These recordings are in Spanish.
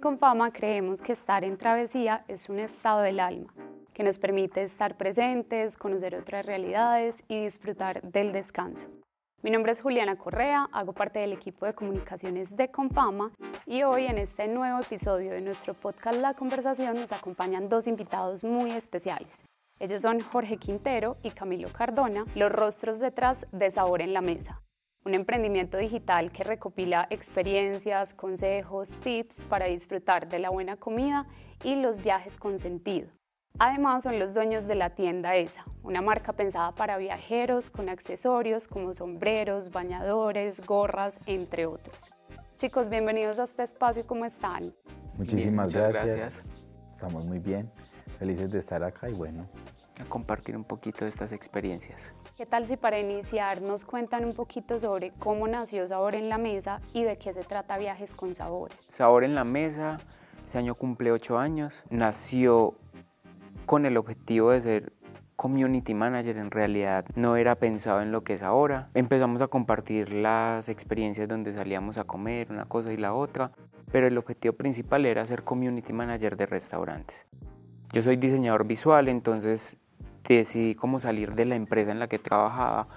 Confama creemos que estar en travesía es un estado del alma que nos permite estar presentes, conocer otras realidades y disfrutar del descanso. Mi nombre es Juliana Correa, hago parte del equipo de comunicaciones de Confama y hoy en este nuevo episodio de nuestro podcast La Conversación nos acompañan dos invitados muy especiales. Ellos son Jorge Quintero y Camilo Cardona, los rostros detrás de Sabor en la Mesa, un emprendimiento digital que recopila experiencias, consejos, tips para disfrutar de la buena comida y los viajes con sentido. Además son los dueños de la tienda ESA, una marca pensada para viajeros con accesorios como sombreros, bañadores, gorras, entre otros. Chicos, bienvenidos a este espacio, ¿cómo están? Muchísimas gracias. Estamos muy bien, felices de estar acá y bueno. A compartir un poquito de estas experiencias. ¿Qué tal si para iniciar nos cuentan un poquito sobre cómo nació Sabor en la Mesa y de qué se trata Viajes con Sabor? Sabor en la Mesa, ese año cumple ocho años, nació con el objetivo de ser community manager en realidad no era pensado en lo que es ahora. Empezamos a compartir las experiencias donde salíamos a comer una cosa y la otra, pero el objetivo principal era ser community manager de restaurantes. Yo soy diseñador visual, entonces decidí cómo salir de la empresa en la que trabajaba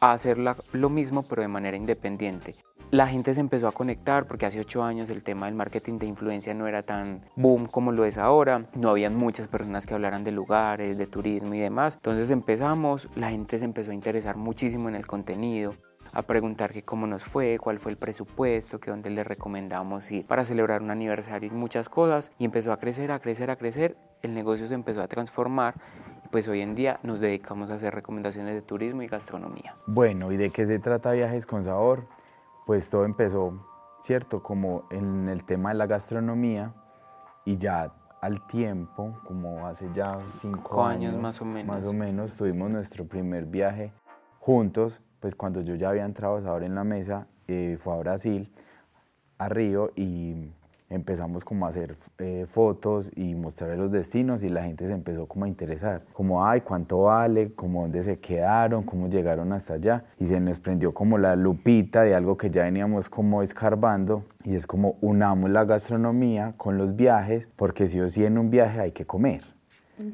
a hacer lo mismo pero de manera independiente. La gente se empezó a conectar porque hace ocho años el tema del marketing de influencia no era tan boom como lo es ahora. No habían muchas personas que hablaran de lugares, de turismo y demás. Entonces empezamos, la gente se empezó a interesar muchísimo en el contenido a preguntar que cómo nos fue, cuál fue el presupuesto, que dónde le recomendamos ir para celebrar un aniversario y muchas cosas. Y empezó a crecer, a crecer, a crecer. El negocio se empezó a transformar pues hoy en día nos dedicamos a hacer recomendaciones de turismo y gastronomía. Bueno, ¿y de qué se trata Viajes con Sabor? Pues todo empezó, ¿cierto? Como en el tema de la gastronomía y ya al tiempo, como hace ya cinco, años, más o menos. Más o menos, tuvimos nuestro primer viaje juntos, pues cuando yo ya había entrado a Sabor en la Mesa, eh, fue a Brasil, a Río y empezamos como a hacer eh, fotos y mostrar los destinos y la gente se empezó como a interesar, como, ay, ¿cuánto vale? Como dónde se quedaron, cómo llegaron hasta allá. Y se nos prendió como la lupita de algo que ya veníamos como escarbando y es como unamos la gastronomía con los viajes, porque si o sí en un viaje hay que comer.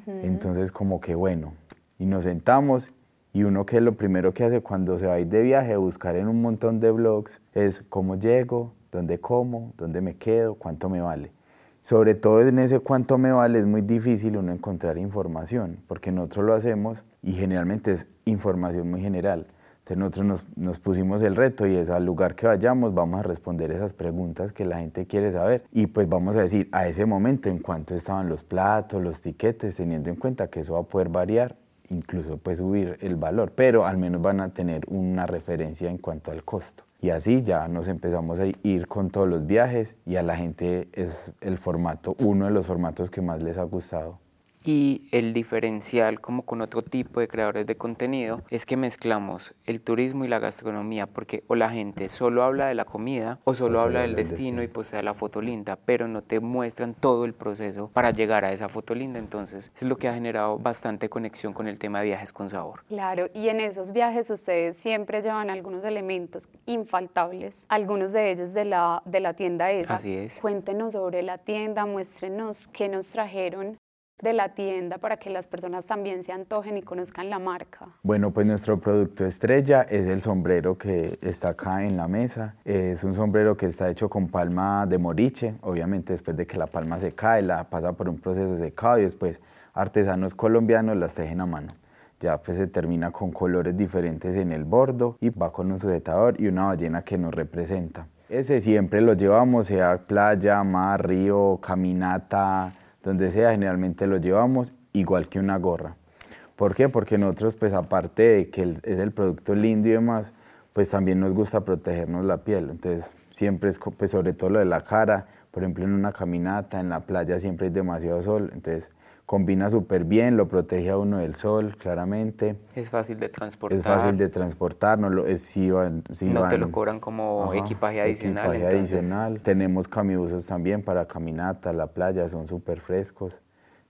Entonces como que bueno, y nos sentamos y uno que lo primero que hace cuando se va a ir de viaje, buscar en un montón de blogs, es cómo llego, dónde como, dónde me quedo, cuánto me vale. Sobre todo en ese cuánto me vale es muy difícil uno encontrar información, porque nosotros lo hacemos y generalmente es información muy general. Entonces nosotros nos, pusimos el reto y es al lugar que vayamos vamos a responder esas preguntas que la gente quiere saber y pues vamos a decir a ese momento en cuánto estaban los platos, los tiquetes, teniendo en cuenta que eso va a poder variar, incluso pues subir el valor, pero al menos van a tener una referencia en cuanto al costo. Y así ya nos empezamos a ir con todos los viajes y a la gente es el formato, uno de los formatos que más les ha gustado. Y el diferencial, como con otro tipo de creadores de contenido, es que mezclamos el turismo y la gastronomía, porque o la gente solo habla de la comida o solo habla del destino, y posee la foto linda, pero no te muestran todo el proceso para llegar a esa foto linda. Entonces, es lo que ha generado bastante conexión con el tema de viajes con sabor. Claro, y en esos viajes ustedes siempre llevan algunos elementos infaltables, algunos de ellos de la, de la tienda esa. Así es. Cuéntenos sobre la tienda, muéstrenos qué nos trajeron de la tienda para que las personas también se antojen y conozcan la marca? Bueno, pues nuestro producto estrella es el sombrero que está acá en la mesa. Es un sombrero que está hecho con palma de moriche, obviamente después de que la palma se cae, la pasa por un proceso de secado y después artesanos colombianos las tejen a mano. Ya pues se termina con colores diferentes en el bordo y va con un sujetador y una ballena que nos representa. Ese siempre lo llevamos, sea playa, mar, río, caminata, donde sea, generalmente lo llevamos igual que una gorra. ¿Por qué? Porque nosotros, pues aparte de que es el producto lindo y demás, pues también nos gusta protegernos la piel. Entonces, siempre es, pues sobre todo lo de la cara, por ejemplo, en una caminata, en la playa siempre hay demasiado sol, entonces combina súper bien, lo protege a uno del sol, claramente. Es fácil de transportar. Es fácil de transportar, no, lo, es, no te lo cobran como equipaje adicional. Equipaje adicional. Tenemos camibusos también para caminata, la playa, son súper frescos.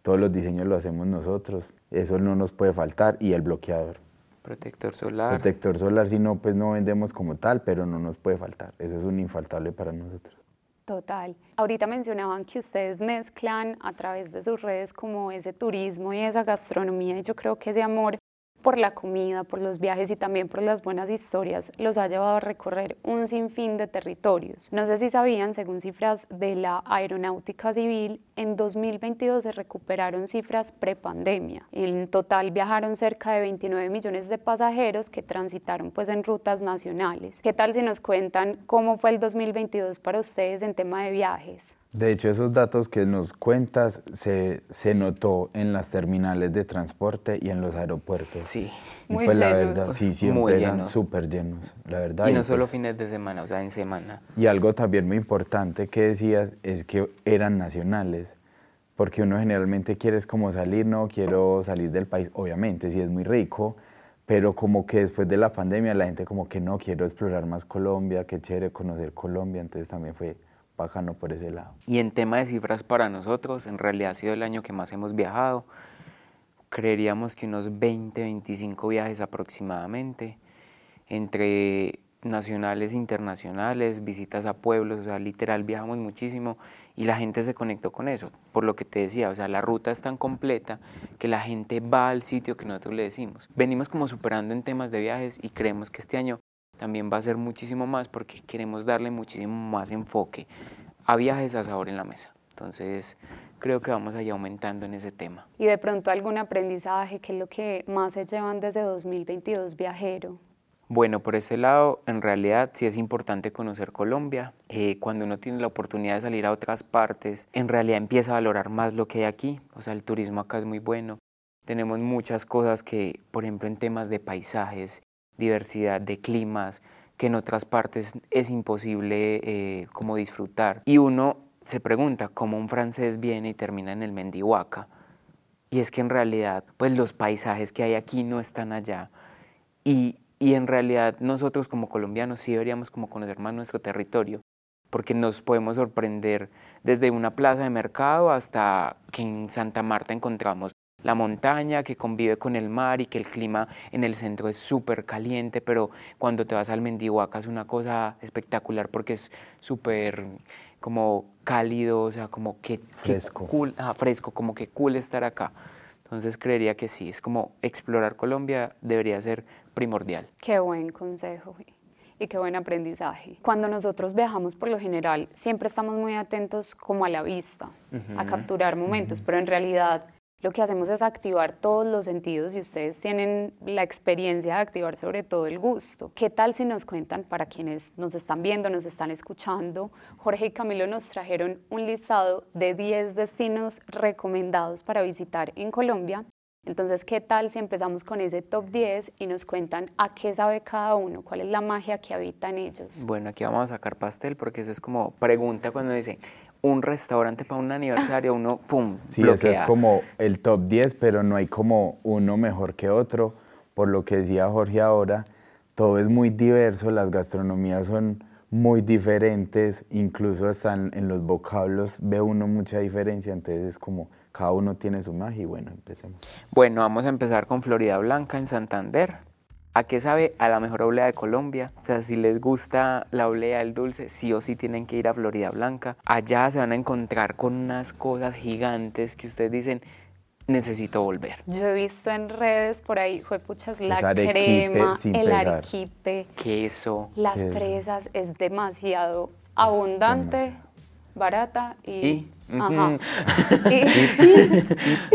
Todos los diseños lo hacemos nosotros, eso no nos puede faltar. Y el bloqueador. Protector solar. Protector solar, si no, pues no vendemos como tal, pero no nos puede faltar. Eso es un infaltable para nosotros. Total. Ahorita mencionaban que ustedes mezclan a través de sus redes como ese turismo y esa gastronomía y yo creo que ese amor por la comida, por los viajes y también por las buenas historias, los ha llevado a recorrer un sinfín de territorios. No sé si sabían, según cifras de la Aeronáutica Civil, en 2022 se recuperaron cifras prepandemia. En total viajaron cerca de 29 millones de pasajeros que transitaron pues en rutas nacionales. ¿Qué tal si nos cuentan cómo fue el 2022 para ustedes en tema de viajes? De hecho, esos datos que nos cuentas se, se, notó en las terminales de transporte y en los aeropuertos. Sí. Muy pues llenos. la verdad, sí, siempre eran súper llenos, la verdad. Y no solo pues, fines de semana, o sea, en semana. Y algo también muy importante que decías es que eran nacionales, porque uno generalmente quiere como salir, no quiero salir del país, obviamente, sí es muy rico, pero como que después de la pandemia la gente como que no, quiero explorar más Colombia, qué chévere conocer Colombia, entonces también fue bacano por ese lado. Y en tema de cifras para nosotros, en realidad ha sido el año que más hemos viajado. Creeríamos que unos 20, 25 viajes aproximadamente, entre nacionales e internacionales, visitas a pueblos, o sea, literal viajamos muchísimo y la gente se conectó con eso, por lo que te decía, o sea, la ruta es tan completa que la gente va al sitio que nosotros le decimos. Venimos como superando en temas de viajes y creemos que este año también va a ser muchísimo más porque queremos darle muchísimo más enfoque a viajes a sabor en la mesa. Entonces, creo que vamos a ir aumentando en ese tema. Y de pronto algún aprendizaje, ¿qué es lo que más se llevan desde 2022 viajero? Bueno, por ese lado, en realidad sí es importante conocer Colombia. Eh, cuando uno tiene la oportunidad de salir a otras partes, en realidad empieza a valorar más lo que hay aquí. O sea, el turismo acá es muy bueno. Tenemos muchas cosas que, por ejemplo, en temas de paisajes, diversidad de climas, que en otras partes es imposible eh, como disfrutar. Y uno se pregunta cómo un francés viene y termina en el Mendihuaca. Y es que en realidad, pues los paisajes que hay aquí no están allá. Y, y en realidad nosotros como colombianos sí deberíamos como conocer más nuestro territorio, porque nos podemos sorprender desde una plaza de mercado hasta que en Santa Marta encontramos la montaña que convive con el mar y que el clima en el centro es súper caliente, pero cuando te vas al Mendihuaca es una cosa espectacular porque es súper como cálido, o sea, como que, que Fresco. cool, ah, fresco, como que cool estar acá. Entonces creería que sí, es como explorar Colombia debería ser primordial. Qué buen consejo y qué buen aprendizaje. Cuando nosotros viajamos por lo general, siempre estamos muy atentos como a la vista, a capturar momentos, pero en realidad lo que hacemos es activar todos los sentidos y ustedes tienen la experiencia de activar sobre todo el gusto. ¿Qué tal si nos cuentan para quienes nos están viendo, nos están escuchando? Jorge y Camilo nos trajeron un listado de 10 destinos recomendados para visitar en Colombia. Entonces, ¿qué tal si empezamos con ese top 10 y nos cuentan a qué sabe cada uno? ¿Cuál es la magia que habita en ellos? Bueno, aquí vamos a sacar pastel porque eso es como pregunta cuando dice un restaurante para un aniversario, uno, pum, Sí, bloquea. ese es como el top 10, pero no hay como uno mejor que otro. Por lo que decía Jorge ahora, todo es muy diverso, las gastronomías son muy diferentes, incluso hasta en, en los vocablos ve uno mucha diferencia, entonces es como cada uno tiene su magia y bueno, empecemos. Bueno, vamos a empezar con Florida Blanca en Santander. ¿A qué sabe? A la mejor oblea de Colombia. O sea, si les gusta la oblea del dulce, sí o sí tienen que ir a Florida Blanca. Allá se van a encontrar con unas cosas gigantes que ustedes dicen, necesito volver. Yo he visto en redes por ahí, juepuchas, la arequipe crema, sin el pesar. arequipe, Queso. las Queso. fresas, es demasiado abundante, demasiado. barata y... Y, Ajá. Y,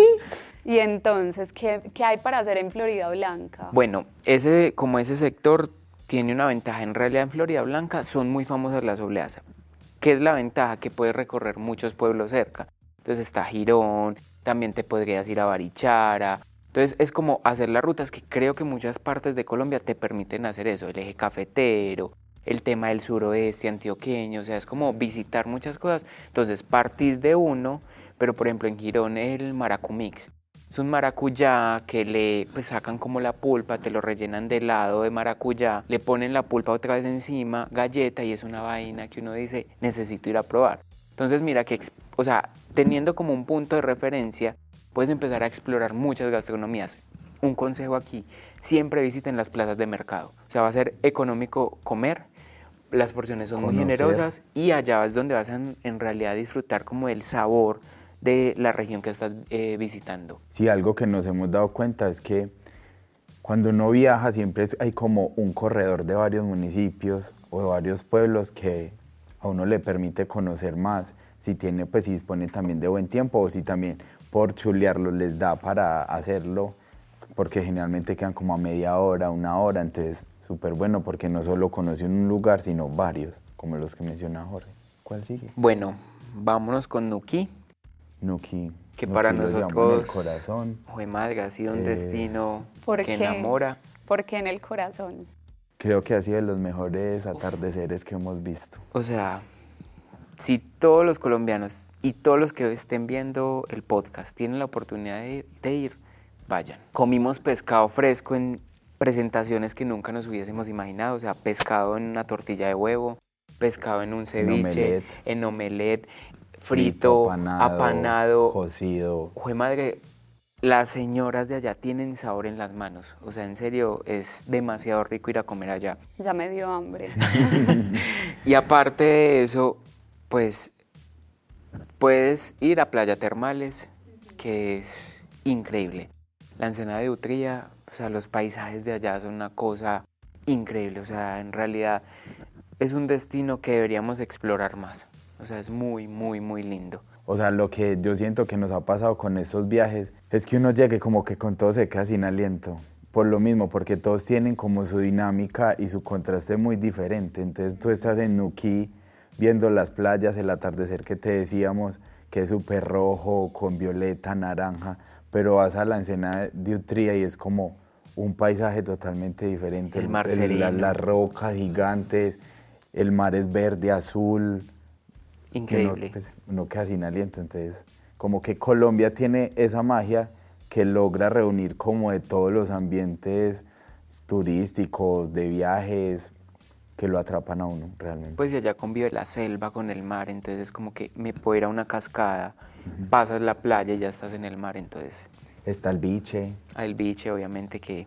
y entonces, ¿qué, ¿qué hay para hacer en Florida Blanca? Bueno, ese, como ese sector tiene una ventaja, en realidad en Florida Blanca son muy famosas las obleas. ¿Qué es la ventaja? Que puedes recorrer muchos pueblos cerca. Entonces está Girón, también te podrías ir a Barichara. Entonces es como hacer las rutas que creo que muchas partes de Colombia te permiten hacer eso, el eje cafetero, el tema del suroeste antioqueño, o sea, es como visitar muchas cosas. Entonces partís de uno, pero por ejemplo en Girón el maracumix. Es un maracuyá que le pues, sacan como la pulpa, te lo rellenan de helado de maracuyá, le ponen la pulpa otra vez encima, galleta y es una vaina que uno dice, necesito ir a probar. Entonces mira que, o sea, teniendo como un punto de referencia, puedes empezar a explorar muchas gastronomías. Un consejo aquí, siempre visiten las plazas de mercado. O sea, va a ser económico comer, las porciones son muy generosas y allá es donde vas a en, en realidad disfrutar como el sabor de la región que estás eh, visitando. Sí, algo que nos hemos dado cuenta es que cuando uno viaja siempre hay como un corredor de varios municipios o de varios pueblos que a uno le permite conocer más, si tiene, pues si dispone también de buen tiempo o si también por chulearlo les da para hacerlo, porque generalmente quedan como a media hora, una hora, entonces súper bueno porque no solo conoce un lugar, sino varios, como los que menciona Jorge. ¿Cuál sigue? Bueno, vámonos con Nuki. Nuki. Que Nuki para en el nosotros- corazón. Jue madre, ha sido un Eh, destino ¿por que qué? enamora. Porque en el corazón. Creo que ha sido de los mejores atardeceres que hemos visto. O sea, si todos los colombianos y todos los que estén viendo el podcast tienen la oportunidad de, de ir, vayan. Comimos pescado fresco en presentaciones que nunca nos hubiésemos imaginado, o sea, pescado en una tortilla de huevo, pescado en un ceviche, omelette. en omelette, frito, apanado, cocido. Jue madre, las señoras de allá tienen sabor en las manos. O sea, en serio, es demasiado rico ir a comer allá. Ya me dio hambre. Y aparte de eso, pues puedes ir a Playa Termales, que es increíble. La ensenada de Utría, o sea, los paisajes de allá son una cosa increíble. O sea, en realidad es un destino que deberíamos explorar más. O sea, es muy, muy, muy lindo. O sea, lo que yo siento que nos ha pasado con estos viajes es que uno llegue como que con todo se queda sin aliento. Por lo mismo, porque todos tienen como su dinámica y su contraste muy diferente. Entonces tú estás en Nuquí viendo las playas, el atardecer que te decíamos, que es súper rojo, con violeta, naranja, pero vas a la ensenada de Utría y es como un paisaje totalmente diferente. El mar la- sereno. las rocas gigantes, el mar es verde, azul, Increíble. Uno, pues, uno queda sin aliento, entonces como que Colombia tiene esa magia que logra reunir como de todos los ambientes turísticos, de viajes, que lo atrapan a uno realmente. Pues allá convive la selva con el mar, entonces es como que me puedo ir a una cascada, pasas la playa y ya estás en el mar, entonces Está el biche, al biche obviamente que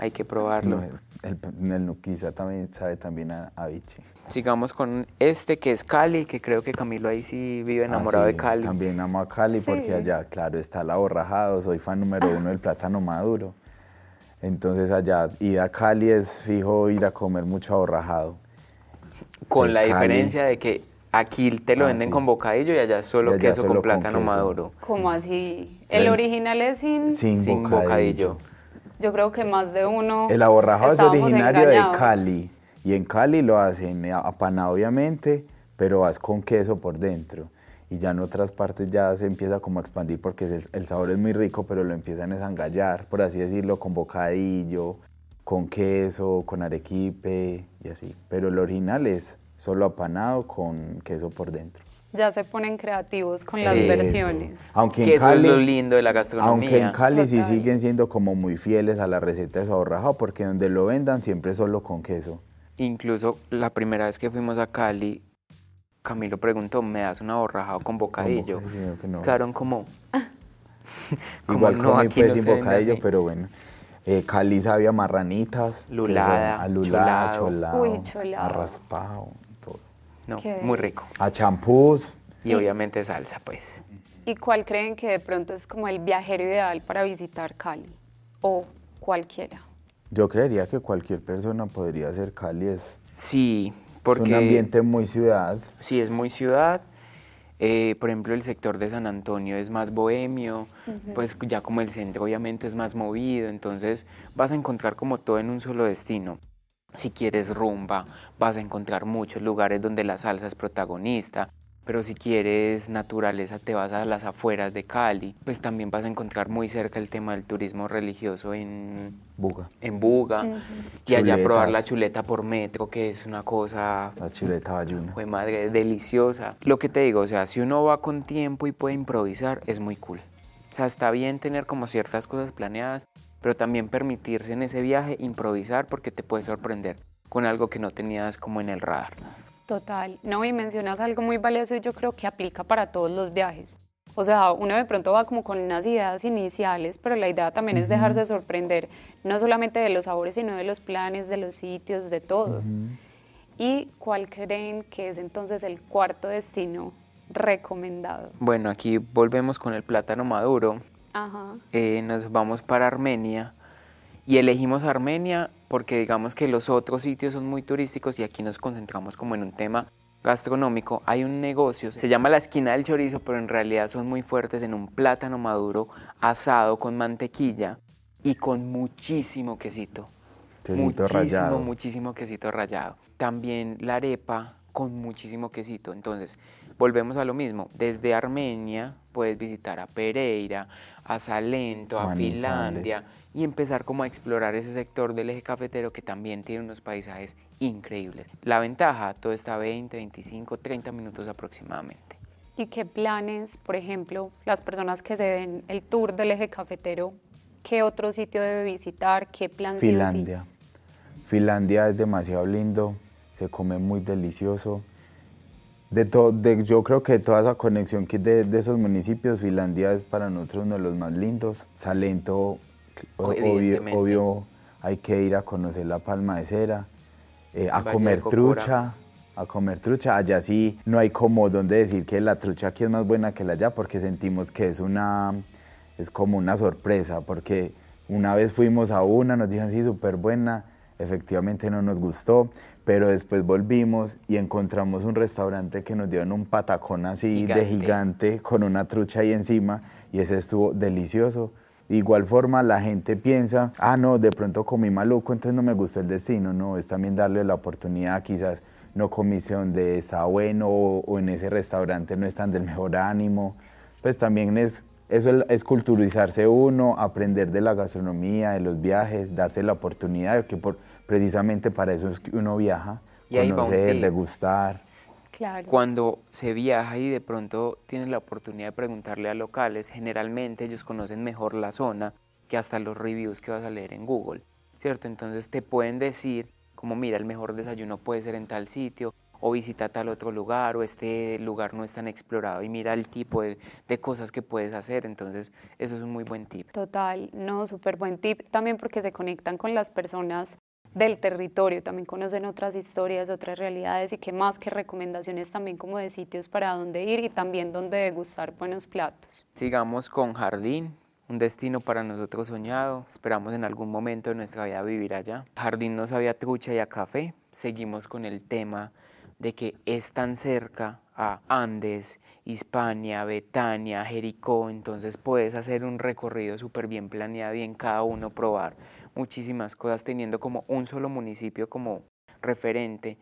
hay que probarlo. no, el, el Nuquiza también sabe también a, a biche. Sigamos con este que es Cali, que creo que Camilo ahí sí vive enamorado Ah, de Cali. También amo a Cali porque allá, claro, está el aborrajado, soy fan número uno del plátano maduro. Entonces allá ir a Cali es fijo ir a comer mucho aborrajado. Con Entonces, la Cali- diferencia de que aquí te lo Ah, venden sí. con bocadillo y allá es solo Y allá queso solo con con plátano queso. maduro. ¿Cómo así? El Sí. original es sin... Sin, Sin bocadillo. bocadillo. Yo creo que más de uno... El aborrajado es originario engañados. de Cali. Y en Cali lo hacen apanado, obviamente, pero vas con queso por dentro. Y ya en otras partes ya se empieza como a expandir porque el, el sabor es muy rico, pero lo empiezan a engallar, por así decirlo, con bocadillo, con queso, con arequipe y así. Pero el original es solo apanado con queso por dentro. Ya se ponen creativos con las versiones. Aunque Que en eso es Cali, lo lindo de la gastronomía. aunque en Cali sí siguen siendo como muy fieles a la receta de su aborrajado, porque donde lo vendan siempre es solo con queso. Incluso la primera vez que fuimos a Cali, Camilo preguntó, ¿me das un aborrajado con bocadillo? Con bocadillo, que no. Quedaron como... como, Igual no, comí aquí pues no sin bocadillo, así. pero bueno. Eh, Cali sabía marranitas. Lulada, alulada, cholado. cholado, Uy, cholado. a raspado, todo. No, Qué muy rico. A champús. Y obviamente salsa, pues. ¿Y cuál creen que de pronto es como el viajero ideal para visitar Cali? O cualquiera. Yo creería que cualquier persona podría hacer Cali. Es, Sí, es porque... un ambiente muy ciudad. Sí, es muy ciudad. Eh, por ejemplo, el sector de San Antonio es más bohemio, pues ya como el centro obviamente es más movido, entonces vas a encontrar como todo en un solo destino. Si quieres rumba, vas a encontrar muchos lugares donde la salsa es protagonista, pero si quieres naturaleza te vas a las afueras de Cali, pues también vas a encontrar muy cerca el tema del turismo religioso en, Buga. en Buga y allá probar la chuleta por metro, que es una cosa La chuleta bayuna. Fue madre, deliciosa. Lo que te digo, o sea, si uno va con tiempo y puede improvisar, es muy cool. O sea, está bien tener como ciertas cosas planeadas, pero también permitirse en ese viaje improvisar porque te puede sorprender con algo que no tenías como en el radar. Total. No, y mencionas algo muy valioso y yo creo que aplica para todos los viajes. O sea, uno de pronto va como con unas ideas iniciales, pero la idea también es dejarse sorprender, no solamente de los sabores, sino de los planes, de los sitios, de todo. ¿Y cuál creen que es entonces el cuarto destino recomendado? Bueno, aquí volvemos con el plátano maduro. Ajá. Eh, nos vamos para Armenia y elegimos Armenia porque digamos que los otros sitios son muy turísticos y aquí nos concentramos como en un tema gastronómico. Hay un negocio, se llama la esquina del chorizo, pero en realidad son muy fuertes en un plátano maduro asado con mantequilla y con muchísimo quesito. Quesito muchísimo, rallado. muchísimo quesito rallado. También la arepa con muchísimo quesito. Entonces, volvemos a lo mismo. Desde Armenia puedes visitar a Pereira, a Salento, a Manizales. Finlandia y empezar como a explorar ese sector del eje cafetero que también tiene unos paisajes increíbles. La ventaja, todo está a 20, 25, 30 minutos aproximadamente. ¿Y qué planes, por ejemplo, las personas que se den el tour del eje cafetero, qué otro sitio debe visitar, qué plan sí o sí? Finlandia. Finlandia es demasiado lindo, se come muy delicioso. De to- de- yo creo que toda esa conexión que de, de esos municipios, Finlandia es para nosotros uno de los más lindos. Salento, obvio, hay que ir a conocer la palma de cera, eh, a Valle comer trucha, a comer trucha. Allá sí no hay como donde decir que la trucha aquí es más buena que la allá, porque sentimos que es una, es como una sorpresa, porque una vez fuimos a una, nos dijeron sí, súper buena, efectivamente no nos gustó, pero después volvimos y encontramos un restaurante que nos dieron un patacón así de Gigante. gigante con una trucha ahí encima y ese estuvo delicioso. De igual forma la gente piensa, ah no, de pronto comí maluco, entonces no me gustó el destino, no, es también darle la oportunidad, quizás no comiste donde está bueno o, o en ese restaurante no están del mejor ánimo, pues también es, eso es, es culturizarse uno, aprender de la gastronomía, de los viajes, darse la oportunidad, que por, precisamente para eso es que uno viaja, Y ahí conocer, degustar. Claro. Cuando se viaja y de pronto tienes la oportunidad de preguntarle a locales, generalmente ellos conocen mejor la zona que hasta los reviews que vas a leer en Google, ¿cierto? Entonces te pueden decir como mira, el mejor desayuno puede ser en tal sitio o visita tal otro lugar o este lugar no es tan explorado y mira el tipo de, de cosas que puedes hacer, entonces eso es un muy buen tip. Total, no, súper buen tip, también porque se conectan con las personas del territorio, también conocen otras historias, otras realidades y qué más que recomendaciones también como de sitios para dónde ir y también dónde degustar buenos platos. Sigamos con Jardín, un destino para nosotros soñado. Esperamos en algún momento de nuestra vida vivir allá. Jardín no sabía trucha y a café. Seguimos con el tema de que es tan cerca a Andes, Hispania, Betania, Jericó, entonces puedes hacer un recorrido súper bien planeado y en cada uno probar muchísimas cosas teniendo como un solo municipio como referente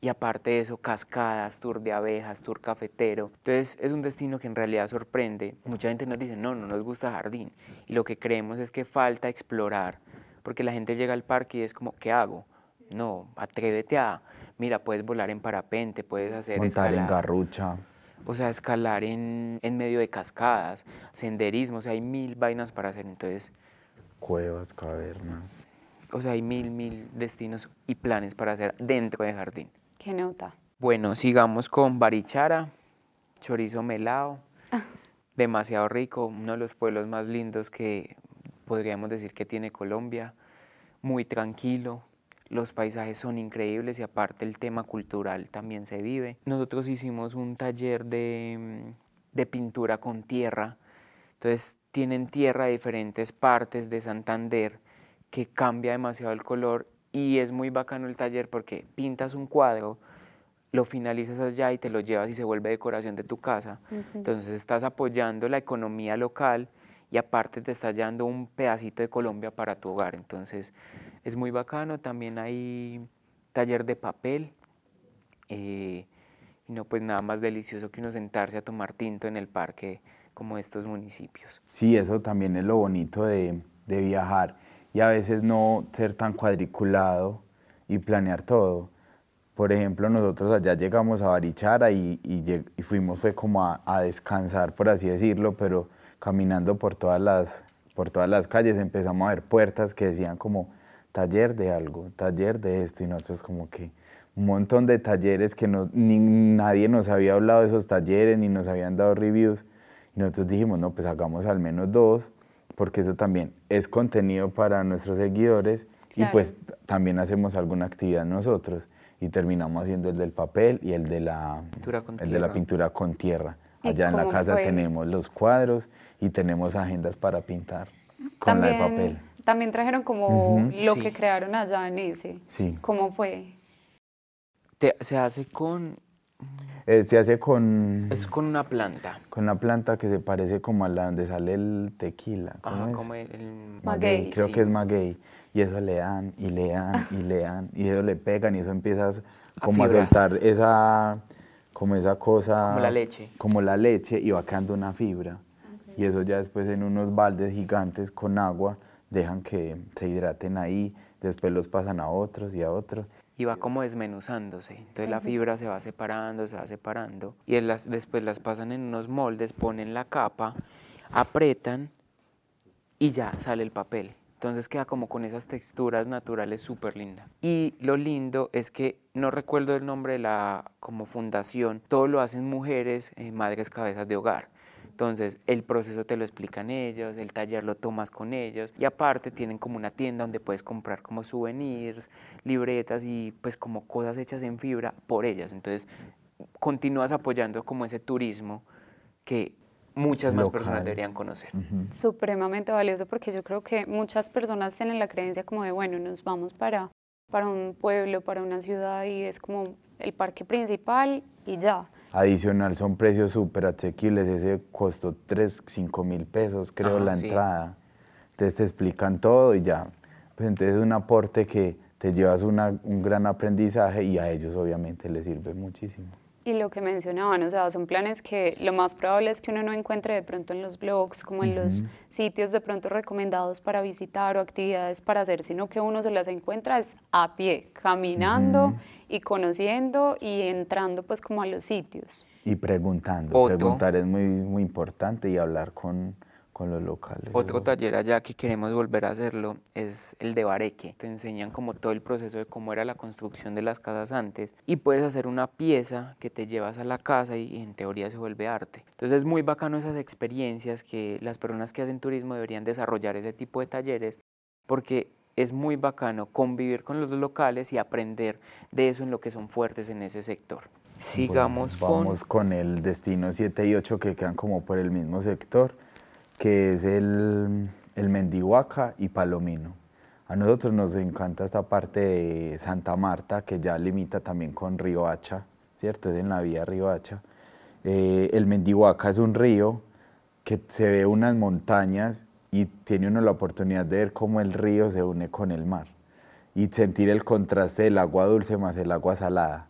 y aparte de eso, cascadas, tour de abejas, tour cafetero. Entonces es un destino que en realidad sorprende. Mucha gente nos dice, no, no nos gusta jardín. Y lo que creemos es que falta explorar, porque la gente llega al parque y es como, ¿qué hago? No, atrévete a, mira, puedes volar en parapente, puedes hacer Montar en garrucha. O sea, escalar en, en medio de cascadas, senderismo, o sea, hay mil vainas para hacer. Entonces, Cuevas, cavernas. o sea, hay mil, mil destinos y planes para hacer dentro de jardín. ¿Qué nota? Bueno, sigamos con Barichara, chorizo melado, demasiado rico, uno de los pueblos más lindos que podríamos decir que tiene Colombia, muy tranquilo, los paisajes son increíbles y aparte el tema cultural también se vive. Nosotros hicimos un taller de, de pintura con tierra, entonces tienen tierra de diferentes partes de Santander que cambia demasiado el color y es muy bacano el taller porque pintas un cuadro, lo finalizas allá y te lo llevas y se vuelve decoración de tu casa. Entonces estás apoyando la economía local y aparte te estás llevando un pedacito de Colombia para tu hogar. Entonces es muy bacano. También hay taller de papel. eh, y no, pues nada más delicioso que uno sentarse a tomar tinto en el parque como estos municipios. Sí, eso también es lo bonito de, de viajar y a veces no ser tan cuadriculado y planear todo. Por ejemplo, nosotros allá llegamos a Barichara y, y y fuimos fue como a, a descansar, por así decirlo, pero caminando por todas, las, por todas las calles empezamos a ver puertas que decían como taller de algo, taller de esto y nosotros como que un montón de talleres que no, ni, nadie nos había hablado de esos talleres ni nos habían dado reviews y nosotros dijimos, no, pues hagamos al menos dos, porque eso también es contenido para nuestros seguidores y pues también hacemos alguna actividad nosotros. y terminamos haciendo el del papel y el de la, Pintura con el de la tierra. pintura con tierra. ¿Y Allá en la casa fue? tenemos los cuadros y tenemos agendas para pintar con la de papel. También trajeron como lo Sí. que crearon allá en ese. Sí. ¿Cómo fue? Te- se hace con, Eh, se hace con, es con una planta. con una planta que se parece como a la donde sale el tequila. ¿cómo Ajá, es? como el, el- Maguey. creo sí. que es maguey. Y eso le dan, y le dan, y le dan, y eso le pegan, y eso empiezas como a, fibras. soltar esa, como esa cosa. Como la leche. Como la leche, y va quedando una fibra. Y eso ya después en unos baldes gigantes con agua, dejan que se hidraten ahí, después los pasan a otros y a otros. Y va como desmenuzándose. Entonces la fibra se va separando, se va separando. Y las- después las pasan en unos moldes, ponen la capa, apretan y ya sale el papel. Entonces queda como con esas texturas naturales súper lindas. Y lo lindo es que no recuerdo el nombre de la como fundación, todo lo hacen mujeres, eh, madres cabezas de hogar. Entonces el proceso te lo explican ellos, el taller lo tomas con ellos y aparte tienen como una tienda donde puedes comprar como souvenirs, libretas y pues como cosas hechas en fibra por ellas. Entonces continúas apoyando como ese turismo que muchas más personas deberían conocer. Supremamente valioso porque yo creo que muchas personas tienen la creencia como de, bueno, nos vamos para, para un pueblo, para una ciudad y es como el parque principal y ya. Adicional son precios súper asequibles, ese costó 3, 5 mil pesos creo Ajá, la sí. entrada. Entonces te explican todo y ya. Pues entonces es un aporte que te llevas una- un gran aprendizaje y a ellos obviamente les sirve muchísimo. Y lo que mencionaban, o sea, son planes que lo más probable es que uno no encuentre de pronto en los blogs, como en los sitios de pronto recomendados para visitar o actividades para hacer, sino que uno se las encuentra es a pie, caminando y conociendo y entrando pues como a los sitios. Y preguntando, Otto. preguntar es muy, muy importante y hablar con, con los locales. Otro taller allá que queremos volver a hacerlo es el de Bareque. Te enseñan como todo el proceso de cómo era la construcción de las casas antes y puedes hacer una pieza que te llevas a la casa y en teoría se vuelve arte. Entonces es muy bacano esas experiencias que las personas que hacen turismo deberían desarrollar ese tipo de talleres porque es muy bacano convivir con los locales y aprender de eso en lo que son fuertes en ese sector. Sigamos Bueno, con... Vamos con el destino 7 y 8 que quedan como por el mismo sector, que es el, el Mendihuaca y Palomino. A nosotros nos encanta esta parte de Santa Marta, que ya limita también con Río Hacha, ¿cierto? Es en la vía Río Hacha. Eh, el Mendihuaca es un río que se ve unas montañas y tiene uno la oportunidad de ver cómo el río se une con el mar y sentir el contraste del agua dulce más el agua salada.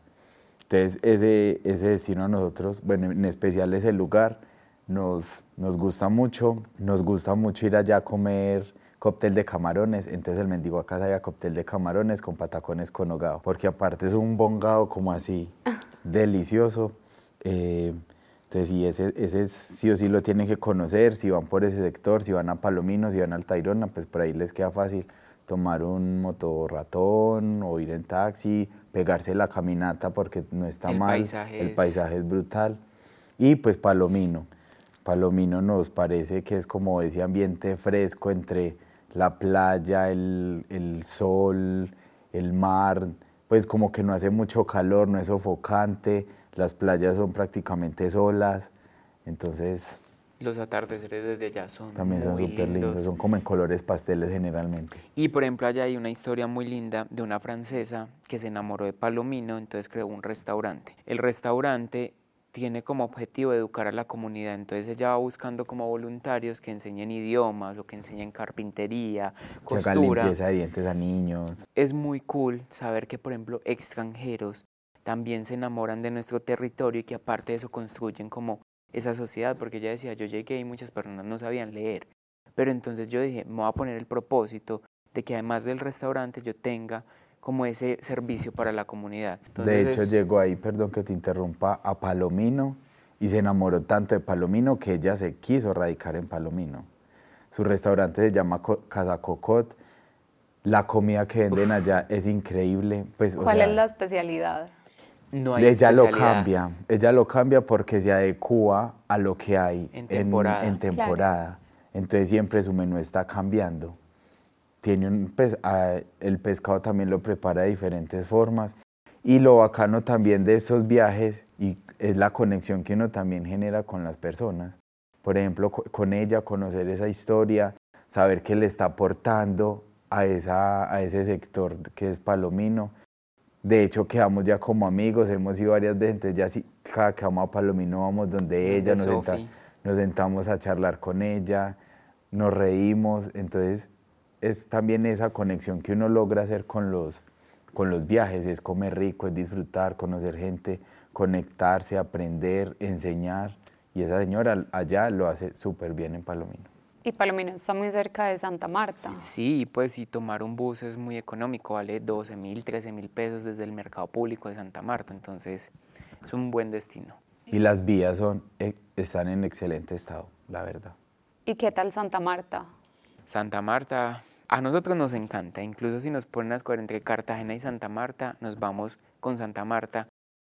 Entonces, ese, ese destino a nosotros, bueno, en especial ese lugar, nos, nos gusta mucho. Nos gusta mucho ir allá a comer cóctel de camarones. Entonces, el mendigo acá sabía cóctel de camarones con patacones con hogado. Porque aparte es un bongado como así, delicioso. Eh, entonces, sí, ese, ese es- sí o sí lo tienen que conocer. Si van por ese sector, si van a Palomino, si van al Tayrona, pues por ahí les queda fácil tomar un motorratón o ir en taxi, pegarse la caminata porque no está El mal. paisaje el es- paisaje es brutal. Y pues Palomino. Palomino nos parece que es como ese ambiente fresco entre la playa, el, el sol, el mar, pues como que no hace mucho calor, no es sofocante, las playas son prácticamente solas, entonces Los atardeceres desde allá son también son súper lindos, son como en colores pasteles generalmente. Y por ejemplo, allá hay una historia muy linda de una francesa que se enamoró de Palomino, entonces creó un restaurante. El restaurante tiene como objetivo educar a la comunidad, entonces ella va buscando como voluntarios que enseñen idiomas o que enseñen carpintería, Que hagan costura. limpieza de dientes a niños. Es muy cool saber que, por ejemplo, extranjeros también se enamoran de nuestro territorio y que aparte de eso construyen como esa sociedad, porque ella decía, yo llegué y muchas personas no sabían leer, pero entonces yo dije, me voy a poner el propósito de que además del restaurante yo tenga como ese servicio para la comunidad. de hecho, Entonces, llegó ahí, perdón que te interrumpa, a Palomino y se enamoró tanto de Palomino que ella se quiso radicar en Palomino. Su restaurante se llama Co- Casa Cocot. La comida que venden allá es increíble. Pues, o ¿Cuál sea, es la especialidad? no hay ella lo especialidad. cambia, ella lo cambia porque se adecua a lo que hay En temporada. en temporada. Entonces siempre su menú está cambiando. Tiene un el pescado también lo prepara de diferentes formas Y lo bacano también de estos viajes y es la conexión que uno también genera con las personas. Por ejemplo, con ella, conocer esa historia, saber qué le está aportando a, esa, a ese sector que es Palomino. De hecho, quedamos ya como amigos, hemos ido varias veces, entonces ya si cada que vamos a Palomino vamos donde ella, nos, nos sentamos a charlar con ella, nos reímos, entonces es también esa conexión que uno logra hacer con los, con los viajes, es comer rico, es disfrutar, conocer gente, conectarse, aprender, enseñar. Y esa señora allá lo hace súper bien en Palomino. Y Palomino está muy cerca de Santa Marta. Sí, pues si tomar un bus es muy económico, vale 12 mil, 13 mil pesos desde el mercado público de Santa Marta, entonces es un buen destino. Y las vías son, eh, están en excelente estado, la verdad. ¿Y qué tal Santa Marta? Santa Marta, a nosotros nos encanta, incluso si nos ponen a escoger entre Cartagena y Santa Marta, nos vamos con Santa Marta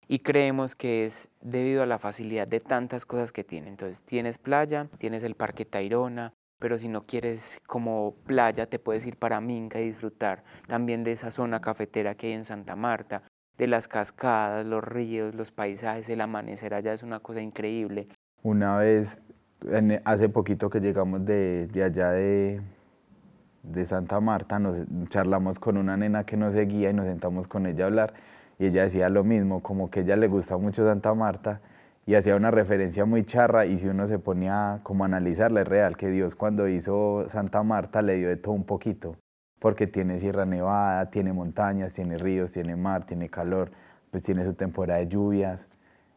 y creemos que es debido a la facilidad de tantas cosas que tiene. Entonces tienes playa, tienes el Parque Tayrona, pero si no quieres como playa te puedes ir para Minca y disfrutar también de esa zona cafetera que hay en Santa Marta, de las cascadas, los ríos, los paisajes, el amanecer allá es una cosa increíble. Una vez hace poquito que llegamos de, allá de, de, Santa Marta, nos charlamos con una nena que nos seguía y nos sentamos con ella a hablar. Y ella decía lo mismo, como que ella le gusta mucho Santa Marta y hacía una referencia muy charra y si uno se ponía como a analizarla es real que Dios cuando hizo Santa Marta le dio de todo un poquito, porque tiene Sierra Nevada, tiene montañas, tiene ríos, tiene mar, tiene calor, pues tiene su temporada de lluvias.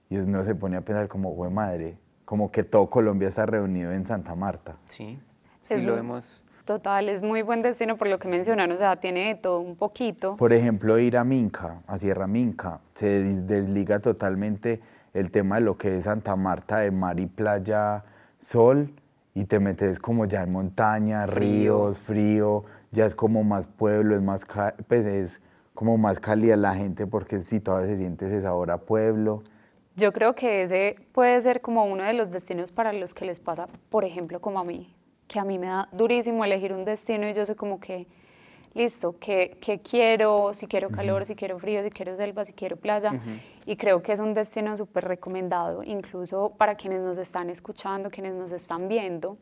Y uno se ponía a pensar como, güey madre, como que todo Colombia está reunido en Santa Marta. Sí, sí lo vemos. Total, es muy buen destino por lo que mencionan, o sea, tiene de todo un poquito. Por ejemplo, ir a Minca, a Sierra Minca, se desliga totalmente el tema de lo que es Santa Marta de mar y playa, sol, y te metes como ya en montaña, ríos, frío, ya es como más pueblo, es más, pues es como más cálida la gente porque si todavía se siente ese sabor a pueblo. Yo creo que ese puede ser como uno de los destinos para los que les pasa, por ejemplo, como a mí, que a mí me da durísimo elegir un destino y yo soy como que, listo, ¿qué, quiero? Si quiero calor, si quiero frío, si quiero selva, si quiero playa. Y creo que es un destino súper recomendado, incluso para quienes nos están escuchando, quienes nos están viendo.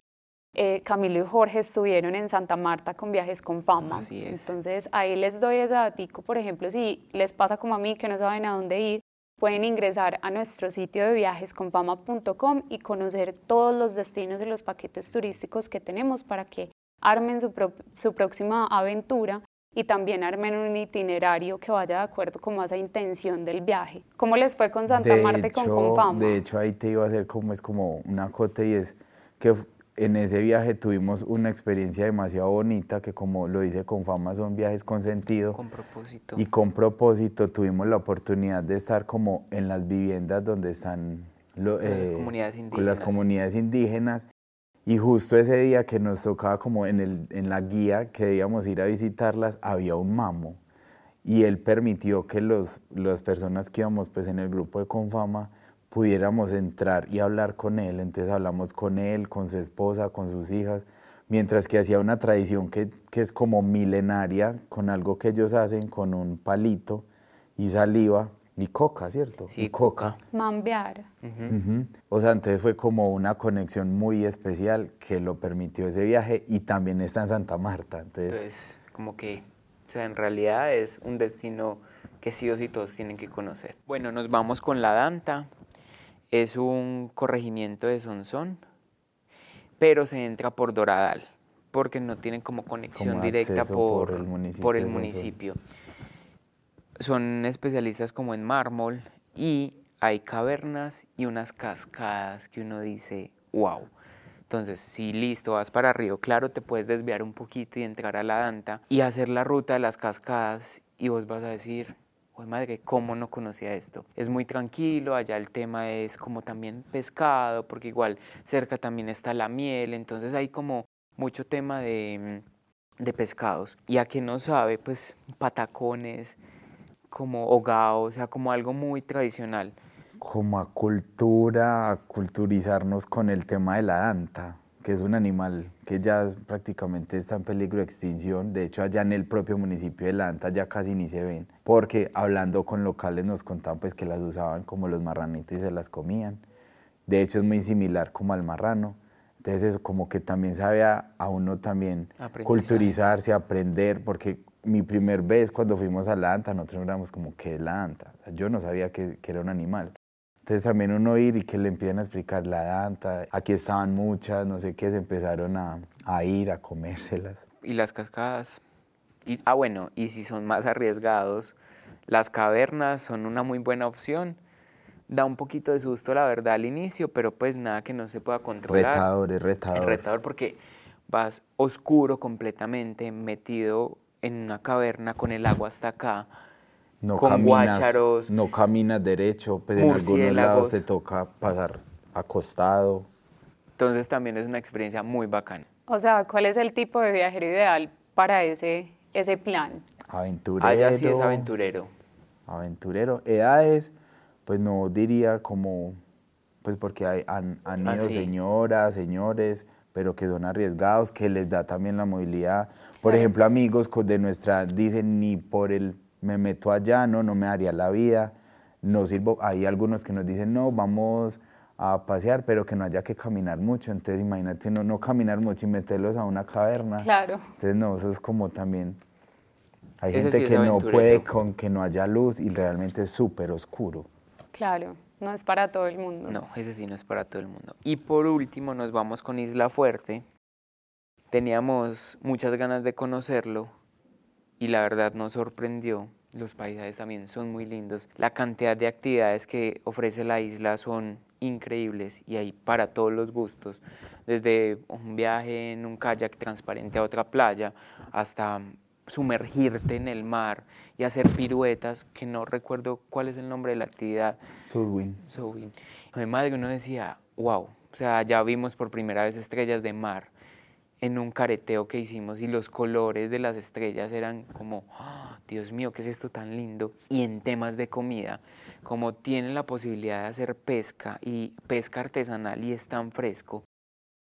Eh, Camilo y Jorge estuvieron en Santa Marta con Viajes con Fama. Así es. Entonces ahí les doy ese datico, por ejemplo, si les pasa como a mí que no saben a dónde ir, pueden ingresar a nuestro sitio de viajesconfama.com y conocer todos los destinos y los paquetes turísticos que tenemos para que armen su, su próxima aventura y también armen un itinerario que vaya de acuerdo con esa intención del viaje. ¿Cómo les fue con Santa Marta y con Confama? De hecho, ahí te iba a hacer como es como una cote y es que en ese viaje tuvimos una experiencia demasiado bonita que como lo dice con fama son viajes con sentido. Con propósito. Y con propósito tuvimos la oportunidad de estar como en las viviendas donde están las, eh, comunidades indígenas. las comunidades indígenas. Y justo ese día que nos tocaba como en, el, en la guía que debíamos ir a visitarlas, había un mamo. Y él permitió que los, las personas que íbamos pues en el grupo de Confama pudiéramos entrar y hablar con él. Entonces hablamos con él, con su esposa, con sus hijas, mientras que hacía una tradición que, que es como milenaria, con algo que ellos hacen, con un palito y saliva y coca, ¿cierto? Sí, coca. Mambear. O sea, entonces fue como una conexión muy especial que lo permitió ese viaje y también está en Santa Marta. Entonces, entonces como que, o sea, en realidad es un destino que sí o sí todos tienen que conocer. Bueno, nos vamos con la Danta, es un corregimiento de Sonsón, pero se entra por Doradal, porque no tienen como conexión directa por, el municipio. Son especialistas como en mármol y hay cavernas y unas cascadas que uno dice, wow. Entonces, si listo, vas para Río Claro, te puedes desviar un poquito y entrar a la Danta y hacer la ruta de las cascadas y vos vas a decir, Oye, madre, ¿cómo no conocía esto? Es muy tranquilo, allá el tema es como también pescado, porque igual cerca también está la miel, entonces hay como mucho tema de, de pescados. Y a quien no sabe, pues patacones, como hogao, o sea, como algo muy tradicional. Como a cultura, a culturizarnos con el tema de la danta, que es un animal que ya prácticamente está en peligro de extinción. De hecho, allá en el propio municipio de Lanta ya casi ni se ven, porque hablando con locales nos contaban pues que las usaban como los marranitos y se las comían. De hecho, es muy similar como al marrano. Entonces, eso como que también sabe a, uno también culturizarse, aprender, porque mi primer vez cuando fuimos a la anta, nosotros éramos como, ¿qué es la anta? yo no sabía que, que era un animal. Entonces también uno ir y que le empiecen a explicar la danta, aquí estaban muchas, no sé qué, se empezaron a, a ir a comérselas. Y las cascadas. Y, ah, bueno, y si son más arriesgados, las cavernas son una muy buena opción. Da un poquito de susto, la verdad, al inicio, pero pues nada que no se pueda controlar. Retador, es retador. Es retador porque vas oscuro completamente, metido en una caverna con el agua hasta acá no caminas, No caminas derecho, pues en algunos lados te toca pasar acostado. Entonces también es una experiencia muy bacana. O sea, ¿cuál es el tipo de viajero ideal para ese, ese plan? Aventurero. Allá sí es aventurero. Aventurero. Edades, pues no diría como, pues porque hay, han, han ah, ido señoras, señores, pero que son arriesgados, que les da también la movilidad. Por ejemplo, amigos de nuestra, dicen ni por el me meto allá, no, no me daría la vida, no sirvo. Hay algunos que nos dicen, no, vamos a pasear, pero que no haya que caminar mucho. Entonces, imagínate no, no caminar mucho y meterlos a una caverna. Claro. Entonces, no, eso es como también. Hay gente que no puede con que no haya luz y realmente es súper oscuro. Claro, no es para todo el mundo. No, ese sí no es para todo el mundo. Y por último, nos vamos con Isla Fuerte. Teníamos muchas ganas de conocerlo, y la verdad nos sorprendió. Los paisajes también son muy lindos. La cantidad de actividades que ofrece la isla son increíbles y hay para todos los gustos, desde un viaje en un kayak transparente a otra playa hasta sumergirte en el mar y hacer piruetas, que no recuerdo cuál es el nombre de la actividad. Subwin. Subwin. Además uno decía, wow, o sea, ya vimos por primera vez estrellas de mar en un careteo que hicimos y los colores de las estrellas eran como, ¡Ah! Dios mío, ¿qué es esto tan lindo? Y en temas de comida, como tienen la posibilidad de hacer pesca y pesca artesanal y es tan fresco,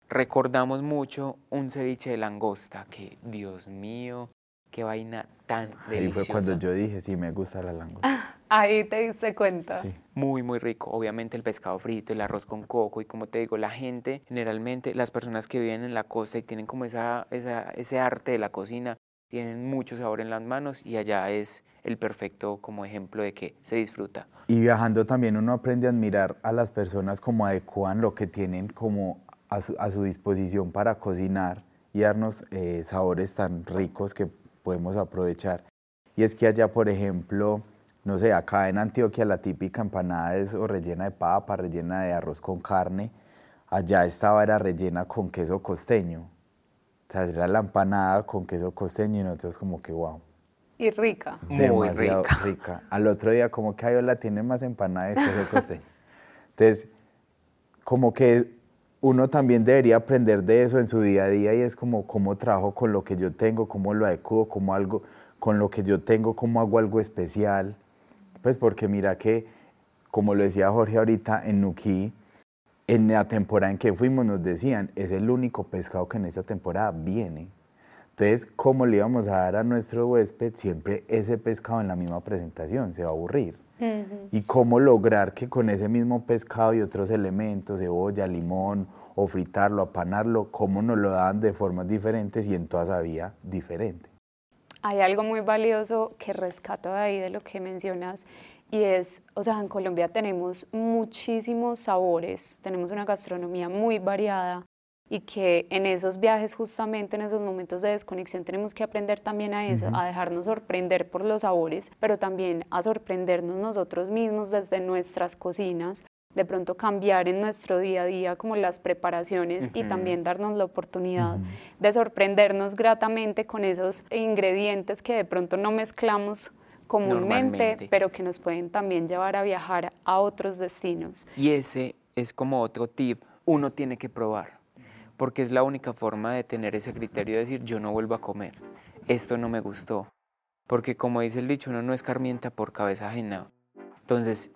recordamos mucho un ceviche de langosta, que Dios mío, qué vaina tan deliciosa. Ahí fue cuando yo dije, sí, me gusta la langosta. Ahí te diste cuenta. Muy, muy rico. Obviamente el pescado frito, el arroz con coco y como te digo, la gente, generalmente las personas que viven en la costa y tienen como esa, ese arte de la cocina, tienen mucho sabor en las manos y allá es el perfecto como ejemplo de que se disfruta. Y viajando también uno aprende a admirar a las personas como adecuan lo que tienen como a su, disposición para cocinar y darnos eh, sabores tan ricos que podemos aprovechar. Y es que allá, por ejemplo, no sé, acá en Antioquia la típica empanada es o rellena de papa, rellena de arroz con carne. Allá estaba era rellena con queso costeño. O sea, era la empanada con queso costeño y nosotros como que wow. Y rica. Demasiado rica. rica. Al otro día como que Ayola tiene más empanada de queso costeño. Entonces, como que uno también debería aprender de eso en su día a día y es como cómo trabajo con lo que yo tengo, cómo lo adecuo, cómo algo, con lo que yo tengo, cómo hago algo especial. Pues porque mira que, como lo decía Jorge ahorita, en Nuquí, en la temporada en que fuimos nos decían, es el único pescado que en esta temporada viene. Entonces, ¿cómo le íbamos a dar a nuestro huésped siempre ese pescado en la misma presentación? Se va a aburrir. Y cómo lograr que con ese mismo pescado y otros elementos, cebolla, limón, o fritarlo, apanarlo, cómo nos lo daban de formas diferentes y en todas había diferente. Hay algo muy valioso que rescato de ahí de lo que mencionas y es, o sea, en Colombia tenemos muchísimos sabores, tenemos una gastronomía muy variada y que en esos viajes, justamente en esos momentos de desconexión, tenemos que aprender también a eso, a dejarnos sorprender por los sabores, pero también a sorprendernos nosotros mismos desde nuestras cocinas, de pronto cambiar en nuestro día a día como las preparaciones y también darnos la oportunidad de sorprendernos gratamente con esos ingredientes que de pronto no mezclamos comúnmente, pero que nos pueden también llevar a viajar a otros destinos. Y ese es como otro tip, uno tiene que probar, porque es la única forma de tener ese criterio de decir yo no vuelvo a comer, esto no me gustó, porque como dice el dicho, uno no escarmienta por cabeza ajena. Entonces,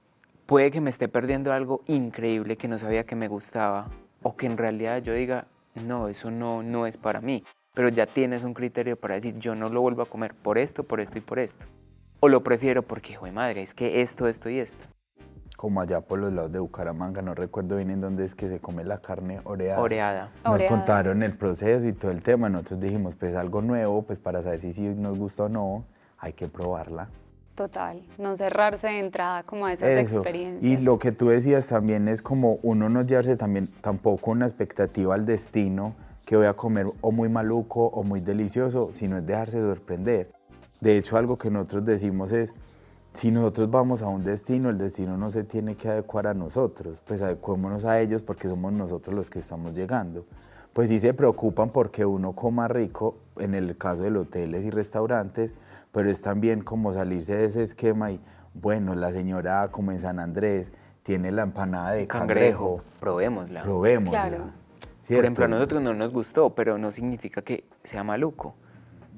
puede que me esté perdiendo algo increíble que no sabía que me gustaba o que en realidad yo diga, no, eso no, no es para mí. Pero ya tienes un criterio para decir, yo no lo vuelvo a comer por esto, por esto y por esto. O lo prefiero porque, hijo de madre, es que esto, esto y esto. Como allá por los lados de Bucaramanga, no recuerdo bien en dónde es que se come la carne oreada. Oreada. Nos Oreada. contaron el proceso y todo el tema. Nosotros dijimos, pues algo nuevo, pues para saber si sí nos gusta o no, hay que probarla. Total, no cerrarse de entrada como a esas Eso. experiencias. Y lo que tú decías también es como uno no llevarse también tampoco una expectativa al destino que voy a comer o muy maluco o muy delicioso, sino es dejarse sorprender. De hecho, algo que nosotros decimos es, si nosotros vamos a un destino, el destino no se tiene que adecuar a nosotros, pues adecuémonos a ellos porque somos nosotros los que estamos llegando. Pues sí se preocupan porque uno coma rico, en el caso de los hoteles y restaurantes, pero es también como salirse de ese esquema y, bueno, la señora como en San Andrés tiene la empanada de Cangrejo, cangrejo, probémosla. probémosla. Claro. Por ejemplo, a nosotros no nos gustó, pero no significa que sea maluco.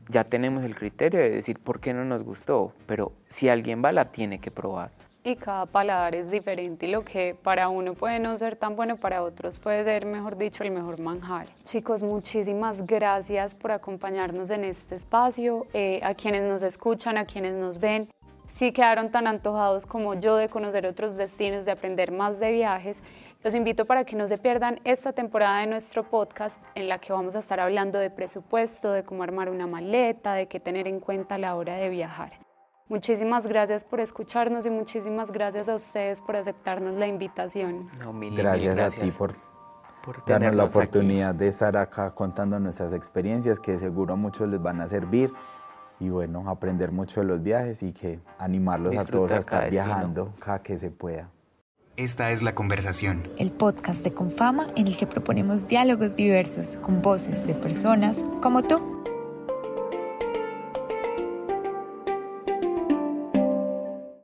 Ya tenemos el criterio de decir por qué no nos gustó, pero si alguien va, la tiene que probar. Y cada paladar es diferente y lo que para uno puede no ser tan bueno, para otros puede ser, mejor dicho, el mejor manjar. Chicos, muchísimas gracias por acompañarnos en este espacio, eh, a quienes nos escuchan, a quienes nos ven. Si quedaron tan antojados como yo de conocer otros destinos, de aprender más de viajes, los invito para que no se pierdan esta temporada de nuestro podcast en la que vamos a estar hablando de presupuesto, de cómo armar una maleta, de qué tener en cuenta a la hora de viajar. Muchísimas gracias por escucharnos y muchísimas gracias a ustedes por aceptarnos la invitación. No, mil y mil Gracias, a ti por por darnos la tenernos aquí. oportunidad de estar acá contando nuestras experiencias que seguro a muchos les van a servir y bueno, aprender mucho de los viajes y que animarlos a todos a estar destino. viajando cada que se pueda. Esta es la conversación. el podcast de Confama en el que proponemos diálogos diversos con voces de personas como tú.